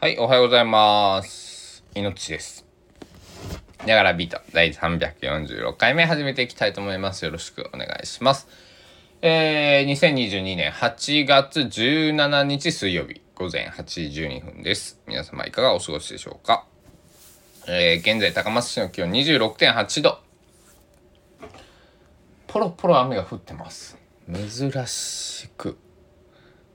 はい、おはようございます。いのちです。ながらビート第346回目始めていきたいと思います。よろしくお願いします。えー、2022年8月17日水曜日午前8時12分です。皆様いかがお過ごしでしょうかえー、現在高松市の気温26.8度。ポロポロ雨が降ってます。珍しく。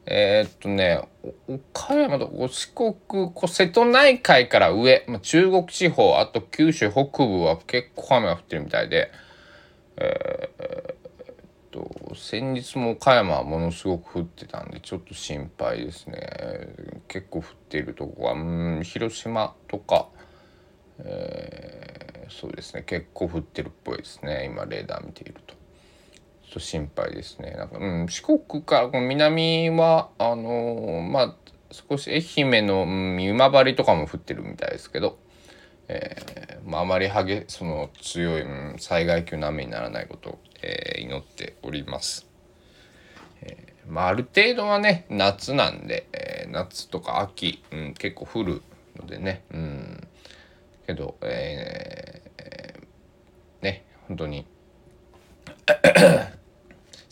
えー、っとね、岡山と四国、こ瀬戸内海から上、まあ、中国地方、あと九州北部は結構雨が降ってるみたいで、えー、っと、先日も岡山はものすごく降ってたんで、ちょっと心配ですね。結構降っているとこは、うん、広島とか、えー、そうですね、結構降ってるっぽいですね、今レーダー見ていると。ちょっと心配ですね。なんか、うん、四国からこの南は、あのーまあ、少し愛媛の、うん、今治とかも降ってるみたいですけど、えーまあ、あまり激その強い、うん、災害級の雨にならないことを、えー祈っております。えーまあ、ある程度はね、夏なんで、えー夏とか秋、うん、結構降るのでね、うん、けど、えーね、本当に、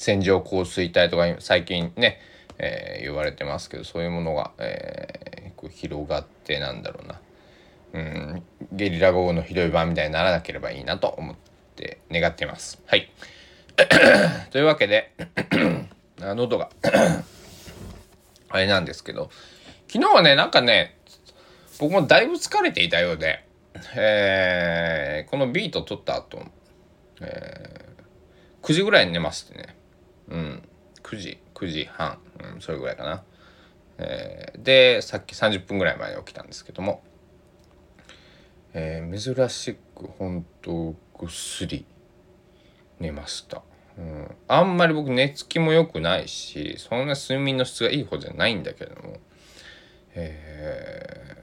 線状降水帯とか最近ね、えー言われてますけどそういうものが、えーこう広がってなんだろうな。うんゲリラ豪雨のひどい版みたいにならなければいいなと思って願っています。はい。というわけで 喉が。あれなんですけど昨日はねなんかね僕もだいぶ疲れていたようで、えーこのビート撮った後、えー9時ぐらいに寝ましてね。うん、9時9時半、うん、それぐらいかな、えーでさっき30分ぐらい前に起きたんですけども、えー珍しく本当ぐっすり寝ました、うん、あんまり僕寝つきも良くないしそんな睡眠の質がいい方じゃないんだけれども。えー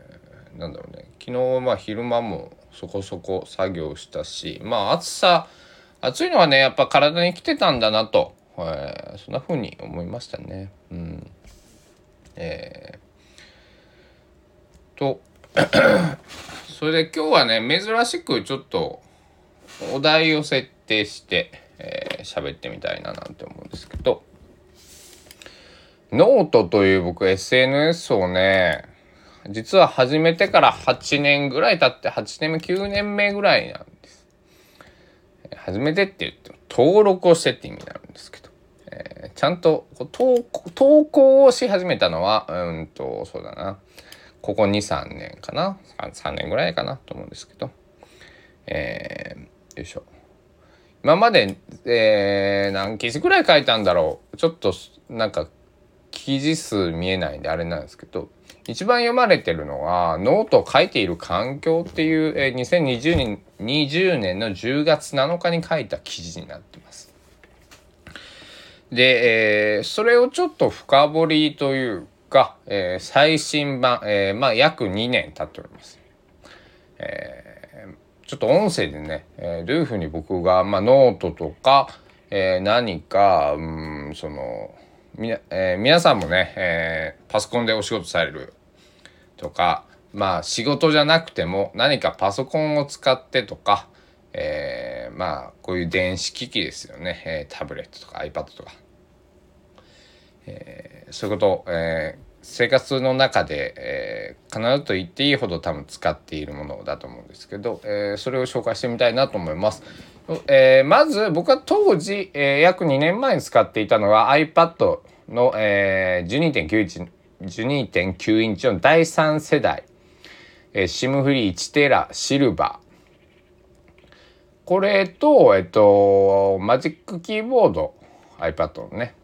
なんだろうね。昨日まあ昼間もそこそこ作業したしまあ暑さ暑いのはねやっぱ体に来てたんだなと、えーそんな風に思いましたね。うん、えーと それで今日はね珍しくちょっとお題を設定してえー喋、ってみたいななんて思うんですけどノートという僕 SNS をね実は始めてから8年ぐらい経って8年目9年目ぐらいなんです。始めてって言っても登録をしてって意味なんですけど、えーちゃんと投稿投稿をし始めたのはうんとそうだな。ここ23年かな。3, 3年ぐらいかなと思うんですけど。えーよいしょ。今まで、えー何記事ぐらい書いたんだろう。ちょっとなんか記事数見えないんであれなんですけど。一番読まれてるのはノートを書いている環境っていう、えー2020年 ,20 年の10月7日に書いた記事になってます。で、えーそれをちょっと深掘りというか、えー最新版、えーまあ約2年経っております。えーちょっと音声でね、えーどういうふうに僕が、まあ、ノートとか、えー何か、うん、その、みな、えー皆さんもね、えーパソコンでお仕事されるとか、まあ仕事じゃなくても何かパソコンを使ってとか、えーまあこういう電子機器ですよね、えータブレットとか iPad とか、えーそういうことを、えー生活の中で、えー必ずと言っていいほど多分使っているものだと思うんですけど、えーそれを紹介してみたいなと思います。えーまず僕は当時、えー約2年前に使っていたのは iPad の、えー12.9インチ12.9インチの第3世代、えー、SIM フリー1テラシルバー。これとえっとマジックキーボード iPad のね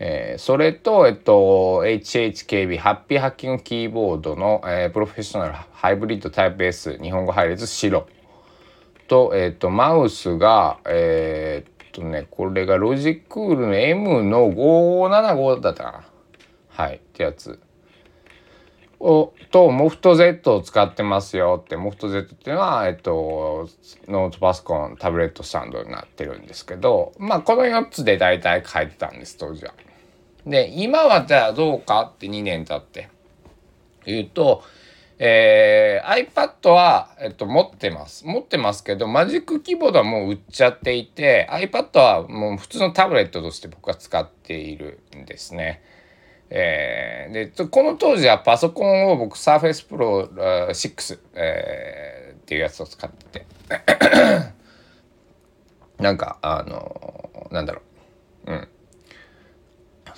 えーそれと、えっと、HHKB、ハッピーハッキングキーボードの、えープロフェッショナルハイブリッドタイプ S、日本語配列白。と、えっと、マウスが、えーっとね、これがロジクールの M の575だったかな。はい、ってやつ。をとモフト Z を使ってますよってモフト Z っていうのは、えっと、ノートパソコンタブレットスタンドになってるんですけどまあこの4つで大体書いてたんです当時は。で今はじゃあどうかって2年経って言うと、えー、iPad は、えっと、持ってます。持ってますけど、マジックキーボードはもう売っちゃっていて、iPad はもう普通のタブレットとして僕は使っているんですね。えー、で、この当時はパソコンを僕 Surface Pro 6、えー、っていうやつを使ってて、なんか、あの、なんだろう。うん。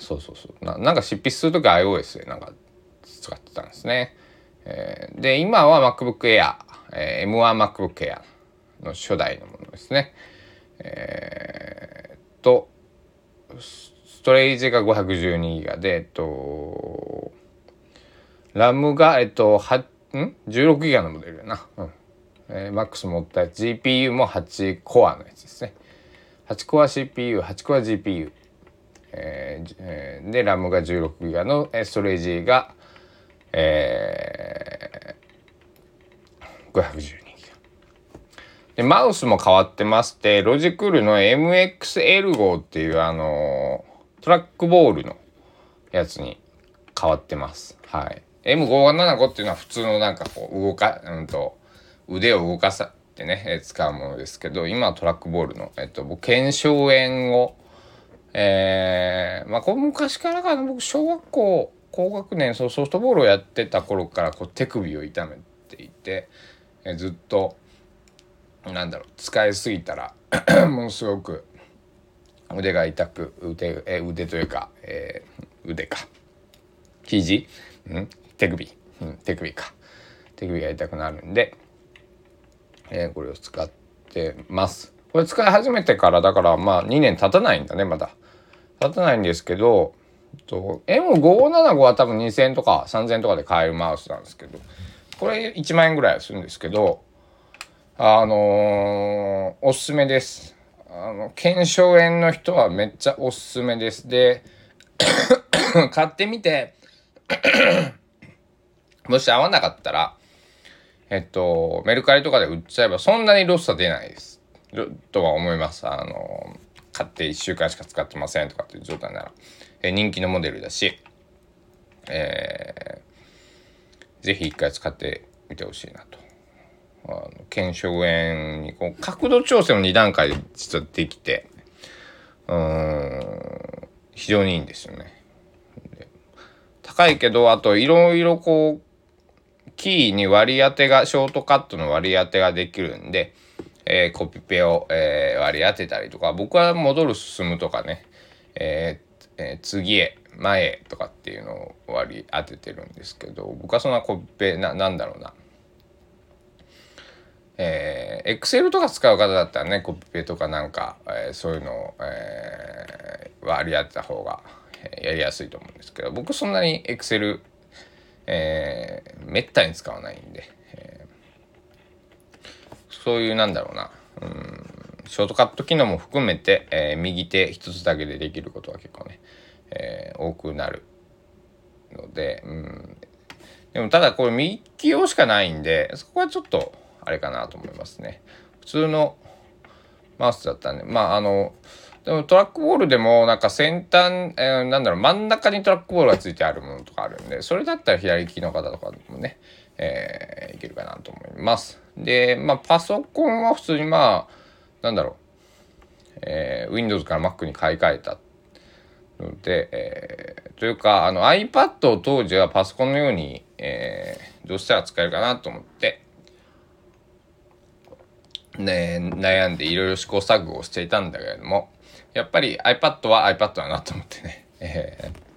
そうそうそうななんか執筆する時 iOS でなんか使ってたんですね。えー、で今は MacBook Air、えー、M1MacBook Air の初代のものですね。えー、とストレージが 512GB で、えっと、ラムが、えっと、はん ?16GB のモデルやな。うん。えー、マックス持ったやつ GPU も8コアのやつですね。8コア CPU、8コア GPU。えーえー、で、RAM が 16GB のストレージが、えー、512GB。で、マウスも変わってまして、ロジクールの MXL5 っていうあのー、トラックボールのやつに変わってます。はい。M575 っていうのは普通のなんかこう動か、うんと、腕を動かさってね、え使うものですけど、今はトラックボールの、えっと、僕、腱鞘炎をえー、まあこれ昔からかな僕小学校高学年そうソフトボールをやってた頃からこう手首を痛めていて、え、ずっとなんだろう使いすぎたら ものすごく腕が痛く腕え腕というか、えー、腕か肘、うん、手首、うん、手首か手首が痛くなるんで、えー、これを使ってます。これ使い始めてからだからまあ2年経たないんだねまだ。立たないんですけど、M575 は多分2000円とか3000円とかで買えるマウスなんですけど、これ1万円ぐらいするんですけど、あのー、おすすめです。あの、腱鞘炎の人はめっちゃおすすめです。で、買ってみて もし合わなかったら、えっと、メルカリとかで売っちゃえばそんなにロスは出ないです。とは思います。あの買って1週間しか使ってませんとかっていう状態なら、え、人気のモデルだし、えー、ぜひ一回使ってみてほしいなと。あの腱鞘炎にこう角度調整も2段階で実はできてうん非常にいいんですよね。高いけどあといろいろこうキーに割り当てがショートカットの割り当てができるんでえー、コピペを、えー、割り当てたりとか僕は戻る進むとかね、えーえー、次へ前へとかっていうのを割り当ててるんですけど僕はそんなコピペななんだろうなえー、エクセルとか使う方だったらねコピペとかなんか、えー、そういうのを、えー、割り当てた方がやりやすいと思うんですけど僕そんなにエクセル、えー、めったに使わないんで、そういうなんだろうな、うん、ショートカット機能も含めて、えー、右手一つだけでできることは結構ね、えー、多くなるので、うん、でもただこれ右利き用しかないんでそこはちょっとあれかなと思いますね普通のマウスだったんでまああのでもトラックボールでもなんか先端、えー、なんだろう真ん中にトラックボールがついてあるものとかあるんでそれだったら左利きの方とかでもね、えー、いけるかなと思います。で、まあ、パソコンは普通にまあ、なんだろう、えー、Windows から Mac に買い替えたので、えー、というか、あの iPad を当時はパソコンのように、えー、どうしたら使えるかなと思って、ね、悩んでいろいろ試行錯誤をしていたんだけれども、やっぱり iPad は iPad だなと思ってね、えー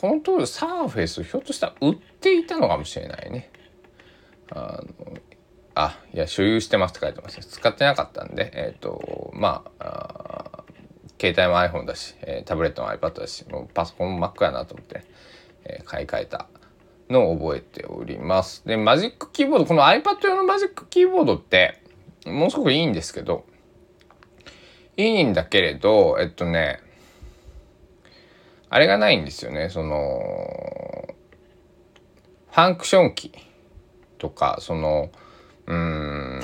この当時サーフェスひょっとしたら売っていたのかもしれないね。あのあいや所有してますって書いてます使ってなかったんでえっ、ー、とまあ携帯も iPhone だし、タブレットも iPad だしもうパソコンも Mac やなと思って、えー、買い替えた。のを覚えております。でマジックキーボードこの iPad 用のマジックキーボードってものすごくいいんですけどいいんだけれどえっとねあれがないんですよね。そのファンクションキーとかそのうーん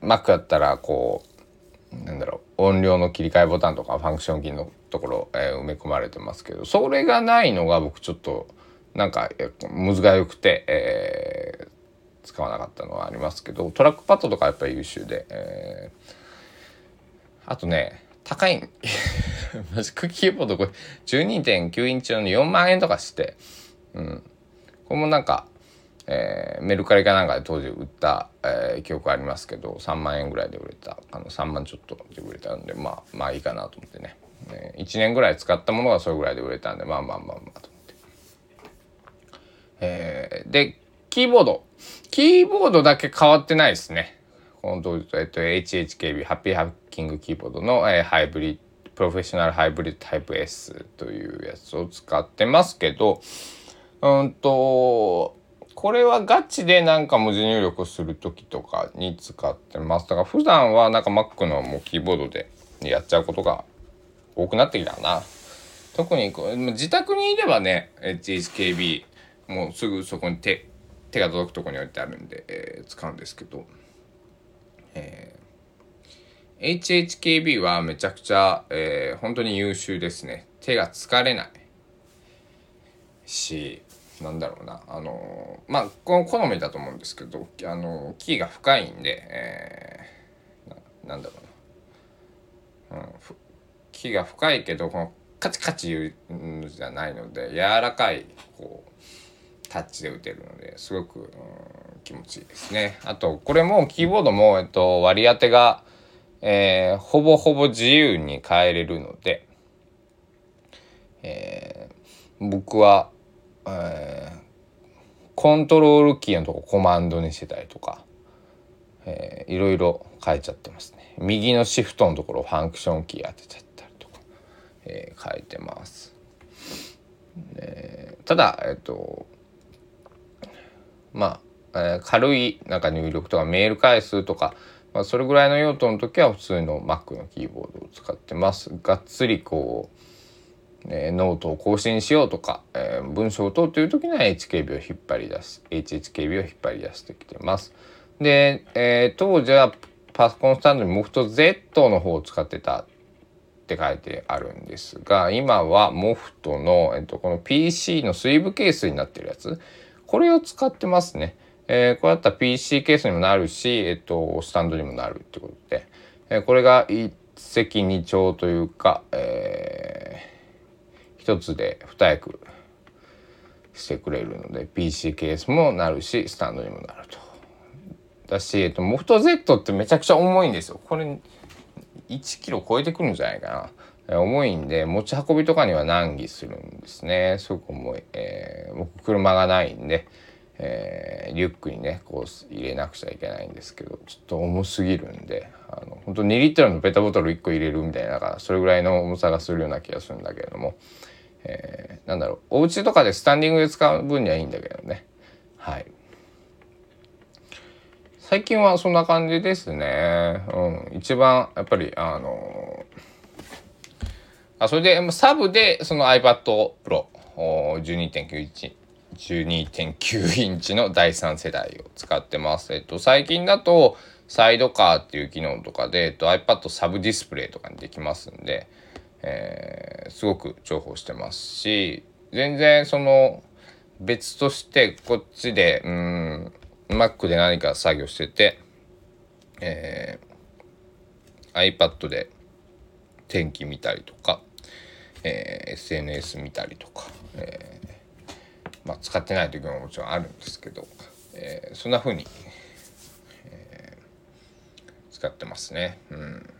マックだったらこうなんだろう音量の切り替えボタンとかファンクションキーのところ、えー、埋め込まれてますけどそれがないのが僕ちょっとなんかむずがゆくて、えー、使わなかったのはありますけどトラックパッドとかやっぱり優秀で、えー、あとね高い Magic Keyboard これ12.9インチの4万円とかして、うん、これもなんか、えー、メルカリかなんかで当時売った、えー、記憶ありますけど3万円ぐらいで売れたあの3万ちょっとで売れたんでまあまあいいかなと思ってね、えー、1年ぐらい使ったものがそれぐらいで売れたんでまあまあまあまあと思って、えー、でキーボード。キーボードだけ変わってないですね。本当、えっと、HHKB ハッピーハッキングキーボードの、えー、ハイブリッドプロフェッショナルハイブリッドタイプ S というやつを使ってますけどうんとこれはガチでなんか文字入力する時とかに使ってます。だから普段はなんか Mac のもうキーボードでやっちゃうことが多くなってきたな。特にこう自宅にいればね HHKB もうすぐそこに手手が届くとこに置いてあるんで、えー、使うんですけど、えー、HHKB はめちゃくちゃ、えー、本当に優秀ですね。手が疲れない。しなんだろうな。あのまあこの好みだと思うんですけどあのキーが深いんで、えー、ななんだろうな、うん、キーが深いけどこのカチカチ言うじゃないので柔らかいこうタッチで打てるのですごく、うん、気持ちいいですね。あとこれもキーボードも、えっと、割り当てが、えー、ほぼほぼ自由に変えれるので、えー、僕は、えー、コントロールキーのとこコマンドにしてたりとか、えー、いろいろ変えちゃってますね。右のシフトのところファンクションキー当てちゃっ、えー、変えてます。えー、ただ、えっと、まあ、えー、軽いなんか入力とかメール回数とか、まあ、それぐらいの用途の時は普通の Mac のキーボードを使ってます。がっつりこう、えー、ノートを更新しようとか、えー、文章を打とうという時には HKB を引っ張り出し HHKB を引っ張り出してきてます。で、えー、当時はパソコンスタンドにモフト Z の方を使ってたって書いてあるんですが今は MOFT の、えっと、この PC のスリーブケースになってるやつこれを使ってますね。えー、これだったら PC ケースにもなるし、えっと、スタンドにもなるってことで、えー、これが一石二鳥というか、えー、一つで二役してくれるので PC ケースもなるしスタンドにもなると。だし、えっと、モフト Z ってめちゃくちゃ重いんですよ。これ1キロ超えてくるんじゃないかな。重いんで持ち運びとかには難儀するんですね。すごく重い、えー、僕車がないんで、えー、リュックにねこう入れなくちゃいけないんですけどちょっと重すぎるんであの本当2リットルのペットボトル1個入れるみたいなかそれぐらいの重さがするような気がするんだけれども、えー、なんだろうお家とかでスタンディングで使う分にはいいんだけどね。はい。最近はそんな感じですね。うん。一番、やっぱり、あのあそれでサブでその iPad Pro 12.9インチ12.9インチの第3世代を使ってます。えっと、最近だとサイドカーっていう機能とかで、えっと、iPad サブディスプレイとかにできますんで、えー、すごく重宝してますし全然その別としてこっちでうん Mac で何か作業してて、えー、iPad で天気見たりとかえー、SNS 見たりとか、えー、まあ、使ってない時ももちろんあるんですけど、えー、そんな風に、え使ってますね。うん。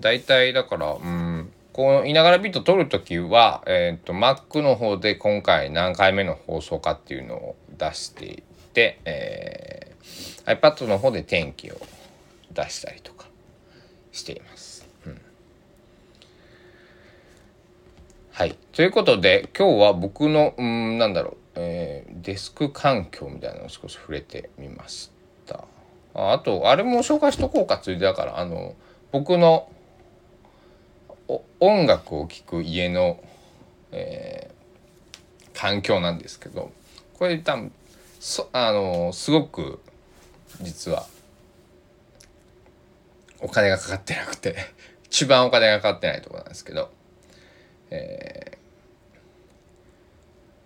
大体だから、うん、この「いながらビート」撮る時は、えーと、Mac の方で今回何回目の放送かっていうのを出していって、えー、iPad の方で天気を出したりとかしています。はい。ということで、今日は僕の、うん、なんだろう、えー、デスク環境みたいなのを少し触れてみました。ああと、あれも紹介しとこうか、ついでだから、あの、僕の音楽を聴く家の、えー、環境なんですけど、これ多分、そあの、すごく、実は、お金がかかってなくて一番お金がかかってないところなんですけど、え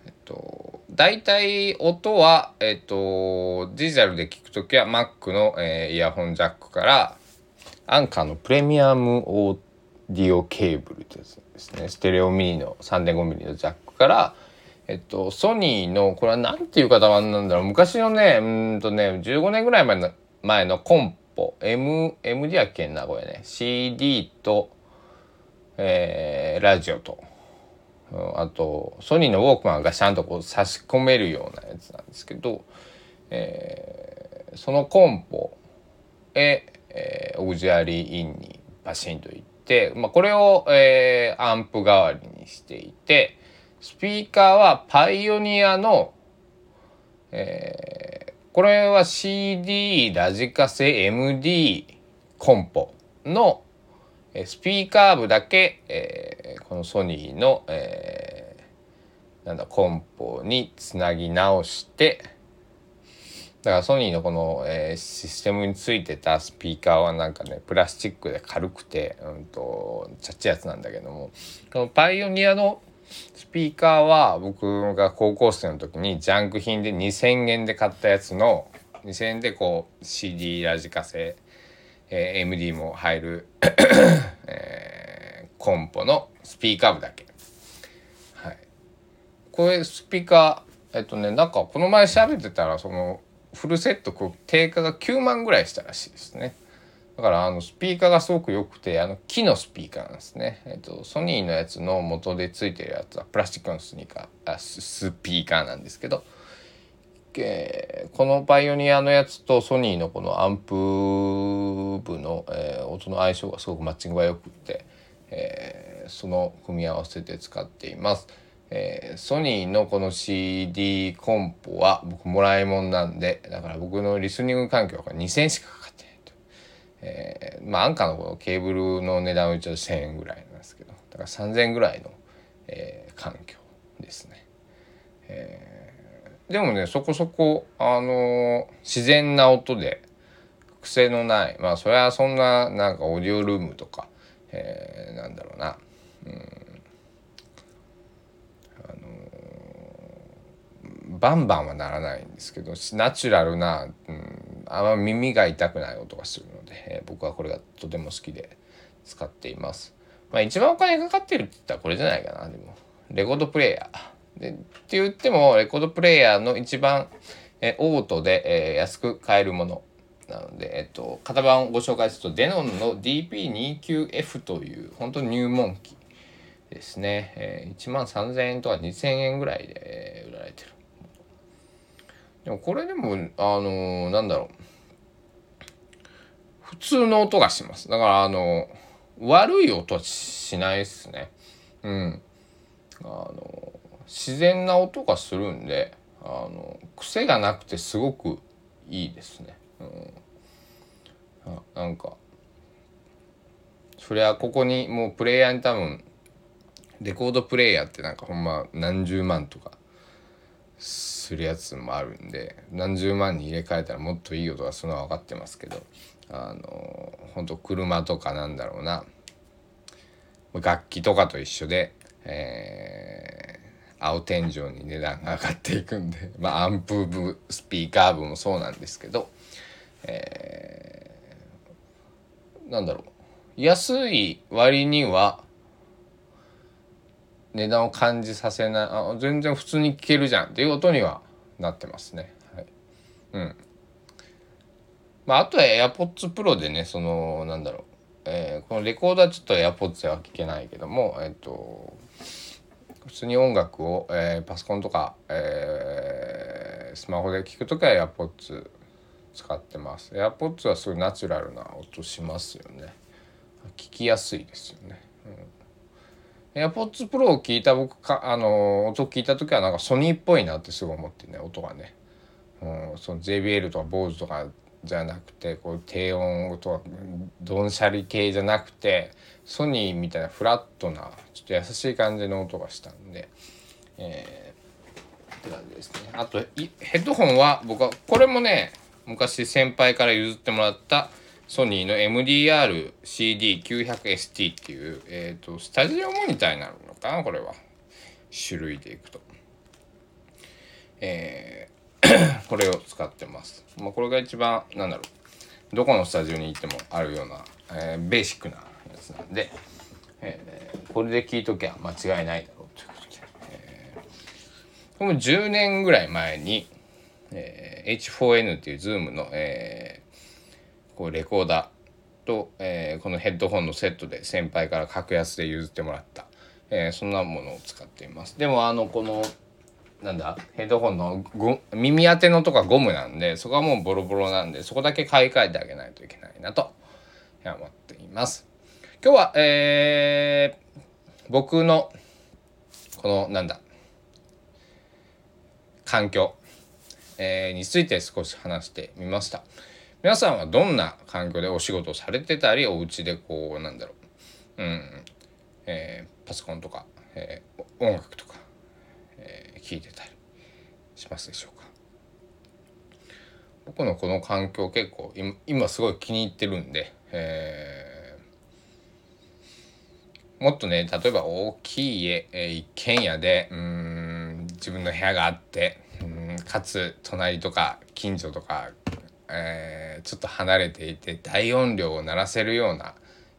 ー、えっと大体音は、えっと、ディジタルで聞くときは Mac の、えー、イヤホンジャックからアンカーのプレミアムオーディオケーブルってやつですね。ステレオミニの 3.5mm のジャックからえっと、ソニーの、これは何ていう型番なんだろう。昔のね、うんとね、15年ぐらい前の前のコンポ、M、MD やっけんな、これね。CD と、えー、ラジオと、うんあと、ソニーのウォークマンがちゃんとこう差し込めるようなやつなんですけど、えー、そのコンポへ、えー、オグジュアリーインにバシンといって、まあ、これを、えー、アンプ代わりにしていて、スピーカーはパイオニアの、えー、これは CD ラジカセ MD コンポのスピーカー部だけ、えー、このソニーの、えー、なんだコンポにつなぎ直してだからソニーのこの、えー、システムについてたスピーカーはなんかねプラスチックで軽くてうんとちっちゃいやつなんだけどもこのパイオニアのスピーカーは僕が高校生の時にジャンク品で2,000円で買ったやつの2,000円でこう CD ラジカセ、えー、MD も入る えー、コンポのスピーカー部だけ。はい。これスピーカーえっとねなんかこの前調べてたらそのフルセットこう定価が9万ぐらいしたらしいですね。だからあのスピーカーがすごく良くてあの木のスピーカーなんですね、えっと、ソニーのやつの元でついてるやつはプラスチックのスニーカーあスピーカーなんですけど、えー、このパイオニアのやつとソニーのこのアンプ部の、えー、音の相性がすごくマッチングが良くて、えー、その組み合わせで使っています。えー、ソニーのこの CD コンポは僕もらいもんなんでだから僕のリスニング環境が2000しかえー、まあ安価のこのケーブルの値段は一応1,000円ぐらいなんですけどだから3,000円ぐらいの、えー、環境ですね。えー、でもねそこそこあのー、自然な音で癖のないまあそれはそんななんかオーディオルームとか、えー、なんだろうな、うん、あのー、バンバンはならないんですけどナチュラルな、うん、あんま耳が痛くない音がするので、えー、僕はこれがとても好きで使っています。まあ一番お金かかってるって言ったらこれじゃないかなでもレコードプレーヤー。でって言ってもレコードプレーヤーの一番、えー、オートで、えー、安く買えるものなので、えっと、型番をご紹介するとデノンの DP29F という本当に入門機ですね、えー、1万3000円とか2000円ぐらいで、売られてるでもこれでもあのー、なんだろう普通の音がします。だからあの悪い音しないっすね。うん。あの自然な音がするんであの癖がなくてすごくいいですね。うん、あなんかそりゃここにもうプレイヤーに多分レコードプレイヤーってなんかほんま何十万とかするやつもあるんで何十万に入れ替えたらもっといい音がするのは分かってますけどあの本当車とかなんだろうな。楽器とかと一緒で、えー、青天井に値段が上がっていくんで、まあ、アンプ部スピーカー部もそうなんですけど、えー、なんだろう。安い割には値段を感じさせないあ全然普通に聴けるじゃんっていう音にはなってますね。はい、うん。まあ、あとは AirPods Pro でねそのなんだろう、えー、このレコーダーちょっと AirPods では聞けないけどもえっ、ー、と普通に音楽を、えー、パソコンとか、えー、スマホで聞くときは AirPods 使ってます。AirPods はすごいナチュラルな音しますよね。聞きやすいですよね、うん、AirPods Pro を聞いた僕かあの音聞いた時はなんかソニーっぽいなってすごい思ってね音がね、うん、その JBL とか BOSE とかじゃなくてこう低音とかドンシャリ系じゃなくてソニーみたいなフラットなちょっと優しい感じの音がしたんで、えー、って感じですねあとヘッドホンは僕はこれもね昔先輩から譲ってもらったソニーの MDR-CD900ST っていう、えーと、スタジオモニターになるのかなこれは種類でいくと。えー、これを使ってます。まあ、これが一番なんだろうどこのスタジオに行ってもあるような、えー、ベーシックなやつなんで、えー、これで聞いときゃ間違いないだろうということで、えー、これも10年ぐらい前に、えー、H4N っていう Zoom の、えー、こうレコーダーと、えー、このヘッドホンのセットで先輩から格安で譲ってもらった、えー、そんなものを使っていますでもあのこのなんだ？ヘッドホンの耳当てのとかゴムなんでそこはもうボロボロなんでそこだけ買い替えてあげないといけないなと思っています。今日はえー、僕のこのなんだ？環境えー、について少し話してみました。皆さんはどんな環境でお仕事されてたりお家でこうなんだろう、うんえー、パソコンとか、えー、音楽とか、聞いてたりしますでしょうか？僕のこの環境結構今すごい気に入ってるんで、えー、もっとね例えば大きい家、えー、一軒家でうん自分の部屋があってかつ隣とか近所とか、えー、ちょっと離れていて大音量を鳴らせるような、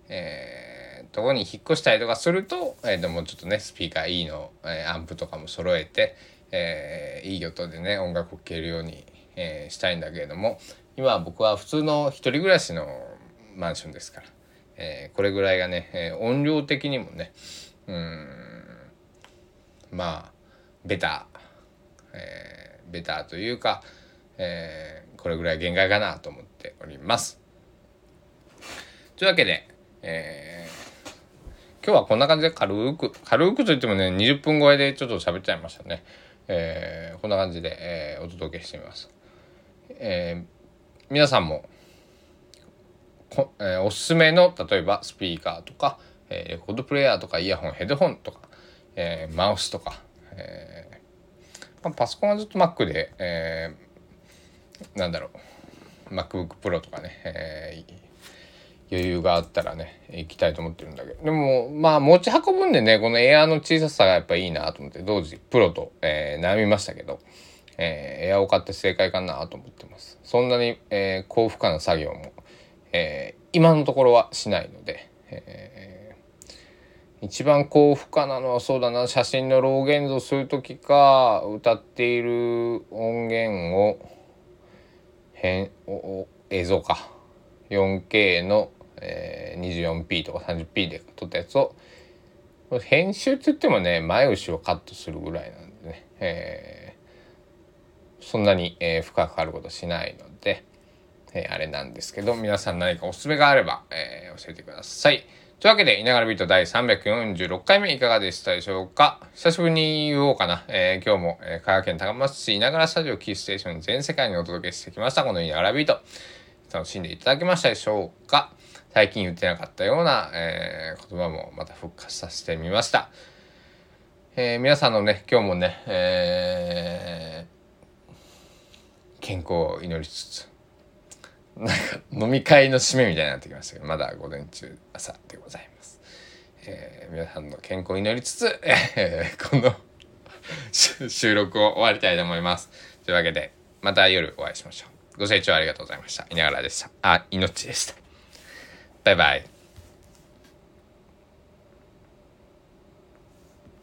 えー、とこに引っ越したりとかすると、えー、でもちょっとねスピーカーいいの、えー、アンプとかも揃えて、えー、いい音でね音楽を聴けるように、えー、したいんだけれども今僕は普通の一人暮らしのマンションですから、えー、これぐらいがね、えー、音量的にもねうんまあベタえーベターというか、えー、これぐらい限界かなと思っております。というわけで、えー、今日はこんな感じで軽く軽くといってもね20分超えでちょっと喋っちゃいましたね。えー、こんな感じで、えー、お届けしてみます。えー、皆さんもこ、えー、おすすめの例えばスピーカーとか、えー、レコードプレーヤーとかイヤホンヘッドホンとか、えー、マウスとか、えーまあ、パソコンはずっと Mac で、えー、なんだろう MacBook Pro とかね、えー、余裕があったらね行きたいと思ってるんだけど。でもまあ持ち運ぶんでねこのエアーの小ささがやっぱいいなと思って同時プロと、えー、悩みましたけど、えー、エアを買って正解かなと思ってます。そんなに、えー、高負荷な作業も、えー、今のところはしないので、えー一番高負荷なのはそうだな写真のロー現像する時か歌っている音源を変映像か。4K の、えー、24p とか 30p で撮ったやつを編集って言ってもね前後ろカットするぐらいなんでね、えー、そんなに、えー、負荷かかることしないので、えー、あれなんですけど皆さん何かおすすめがあれば、え教えてください。というわけで、いながらビート第346回目いかがでしたでしょうか？久しぶりに言おうかな。えー、今日も、えー、香川県高松市いながらスタジオキーステーション全世界にお届けしてきました。このいながらビート。楽しんでいただけましたでしょうか？最近言ってなかったような、えー、言葉もまた復活させてみました。えー、皆さんのね、今日もね、えー、健康を祈りつつ、なんか飲み会の締めみたいになってきましたけどまだ午前中朝でございます、えー、皆さんの健康を祈りつつ、えー、この収録を終わりたいと思います。というわけでまた夜お会いしましょう。ご清聴ありがとうございました。いながらでした。あ命でした。バイバイ